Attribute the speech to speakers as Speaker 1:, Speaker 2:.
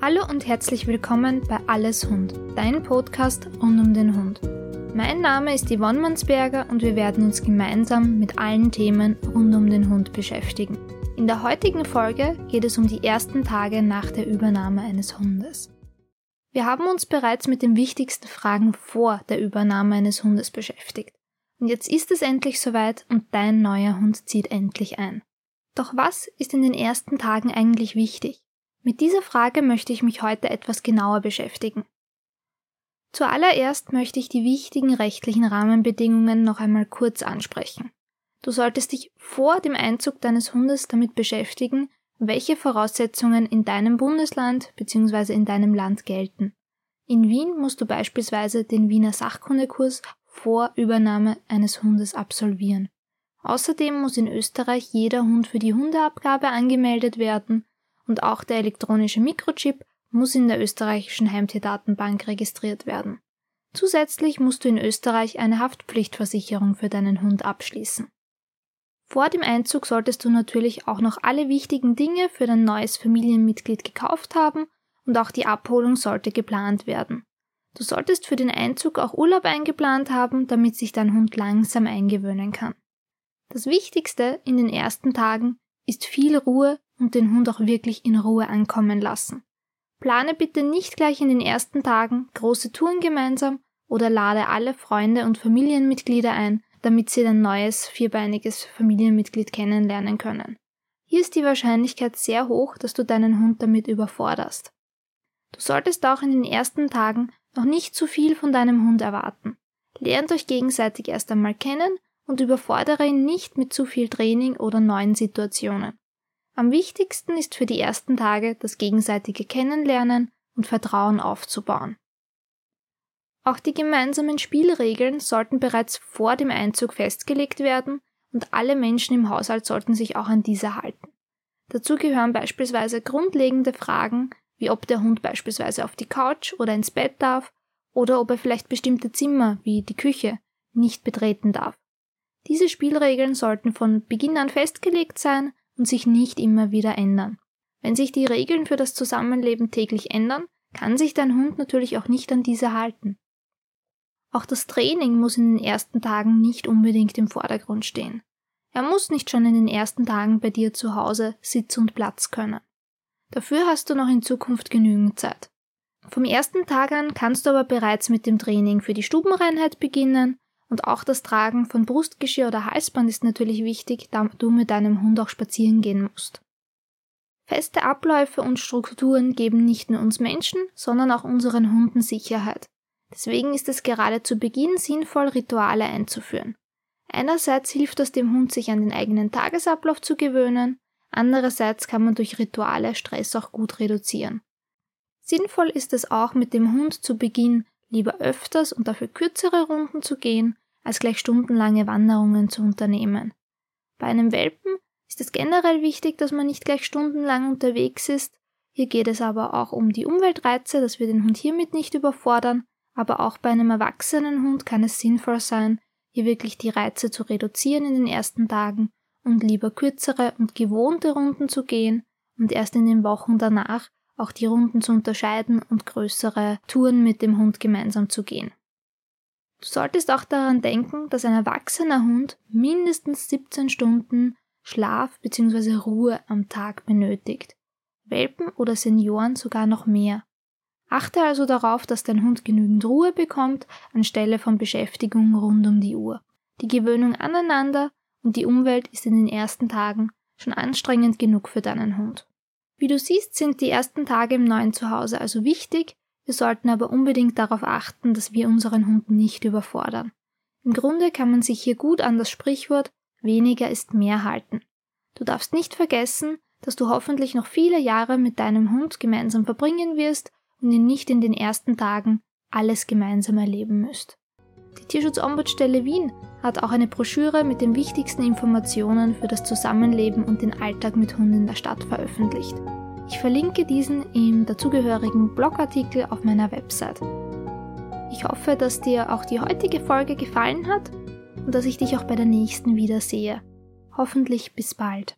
Speaker 1: Hallo und herzlich willkommen bei Alles Hund, dein Podcast rund um den Hund. Mein Name ist Yvonne Mansberger und wir werden uns gemeinsam mit allen Themen rund um den Hund beschäftigen. In der heutigen Folge geht es um die ersten Tage nach der Übernahme eines Hundes. Wir haben uns bereits mit den wichtigsten Fragen vor der Übernahme eines Hundes beschäftigt. Und jetzt ist es endlich soweit und dein neuer Hund zieht endlich ein. Doch was ist in den ersten Tagen eigentlich wichtig? Mit dieser Frage möchte ich mich heute etwas genauer beschäftigen. Zuallererst möchte ich die wichtigen rechtlichen Rahmenbedingungen noch einmal kurz ansprechen. Du solltest dich vor dem Einzug deines Hundes damit beschäftigen, welche Voraussetzungen in deinem Bundesland bzw. in deinem Land gelten. In Wien musst du beispielsweise den Wiener Sachkundekurs vor Übernahme eines Hundes absolvieren. Außerdem muss in Österreich jeder Hund für die Hundeabgabe angemeldet werden und auch der elektronische Mikrochip muss in der österreichischen Heimtierdatenbank registriert werden. Zusätzlich musst du in Österreich eine Haftpflichtversicherung für deinen Hund abschließen. Vor dem Einzug solltest du natürlich auch noch alle wichtigen Dinge für dein neues Familienmitglied gekauft haben und auch die Abholung sollte geplant werden. Du solltest für den Einzug auch Urlaub eingeplant haben, damit sich dein Hund langsam eingewöhnen kann. Das Wichtigste in den ersten Tagen ist viel Ruhe und den Hund auch wirklich in Ruhe ankommen lassen. Plane bitte nicht gleich in den ersten Tagen große Touren gemeinsam oder lade alle Freunde und Familienmitglieder ein, damit sie dein neues vierbeiniges Familienmitglied kennenlernen können. Hier ist die Wahrscheinlichkeit sehr hoch, dass du deinen Hund damit überforderst. Du solltest auch in den ersten Tagen noch nicht zu viel von deinem Hund erwarten. Lernt euch gegenseitig erst einmal kennen und überfordere ihn nicht mit zu viel Training oder neuen Situationen. Am wichtigsten ist für die ersten Tage das gegenseitige Kennenlernen und Vertrauen aufzubauen. Auch die gemeinsamen Spielregeln sollten bereits vor dem Einzug festgelegt werden und alle Menschen im Haushalt sollten sich auch an diese halten. Dazu gehören beispielsweise grundlegende Fragen, wie ob der Hund beispielsweise auf die Couch oder ins Bett darf oder ob er vielleicht bestimmte Zimmer wie die Küche nicht betreten darf. Diese Spielregeln sollten von Beginn an festgelegt sein und sich nicht immer wieder ändern. Wenn sich die Regeln für das Zusammenleben täglich ändern, kann sich dein Hund natürlich auch nicht an diese halten. Auch das Training muss in den ersten Tagen nicht unbedingt im Vordergrund stehen. Er muss nicht schon in den ersten Tagen bei dir zu Hause Sitz und Platz können. Dafür hast du noch in Zukunft genügend Zeit. Vom ersten Tag an kannst du aber bereits mit dem Training für die Stubenreinheit beginnen und auch das Tragen von Brustgeschirr oder Halsband ist natürlich wichtig, da du mit deinem Hund auch spazieren gehen musst. Feste Abläufe und Strukturen geben nicht nur uns Menschen, sondern auch unseren Hunden Sicherheit. Deswegen ist es gerade zu Beginn sinnvoll, Rituale einzuführen. Einerseits hilft es dem Hund, sich an den eigenen Tagesablauf zu gewöhnen, andererseits kann man durch Rituale Stress auch gut reduzieren. Sinnvoll ist es auch, mit dem Hund zu Beginn lieber öfters und dafür kürzere Runden zu gehen, als gleich stundenlange Wanderungen zu unternehmen. Bei einem Welpen ist es generell wichtig, dass man nicht gleich stundenlang unterwegs ist. Hier geht es aber auch um die Umweltreize, dass wir den Hund hiermit nicht überfordern, aber auch bei einem erwachsenen Hund kann es sinnvoll sein, hier wirklich die Reize zu reduzieren in den ersten Tagen und lieber kürzere und gewohnte Runden zu gehen und erst in den Wochen danach auch die Runden zu unterscheiden und größere Touren mit dem Hund gemeinsam zu gehen. Du solltest auch daran denken, dass ein erwachsener Hund mindestens 17 Stunden Schlaf bzw. Ruhe am Tag benötigt. Welpen oder Senioren sogar noch mehr. Achte also darauf, dass dein Hund genügend Ruhe bekommt anstelle von Beschäftigung rund um die Uhr. Die Gewöhnung aneinander und die Umwelt ist in den ersten Tagen schon anstrengend genug für deinen Hund. Wie du siehst, sind die ersten Tage im neuen Zuhause also wichtig, wir sollten aber unbedingt darauf achten, dass wir unseren Hund nicht überfordern. Im Grunde kann man sich hier gut an das Sprichwort weniger ist mehr halten. Du darfst nicht vergessen, dass du hoffentlich noch viele Jahre mit deinem Hund gemeinsam verbringen wirst und ihr nicht in den ersten Tagen alles gemeinsam erleben müsst. Die Tierschutzombudsstelle Wien hat auch eine Broschüre mit den wichtigsten Informationen für das Zusammenleben und den Alltag mit Hunden in der Stadt veröffentlicht. Ich verlinke diesen im dazugehörigen Blogartikel auf meiner Website. Ich hoffe, dass dir auch die heutige Folge gefallen hat und dass ich dich auch bei der nächsten wieder sehe. Hoffentlich bis bald.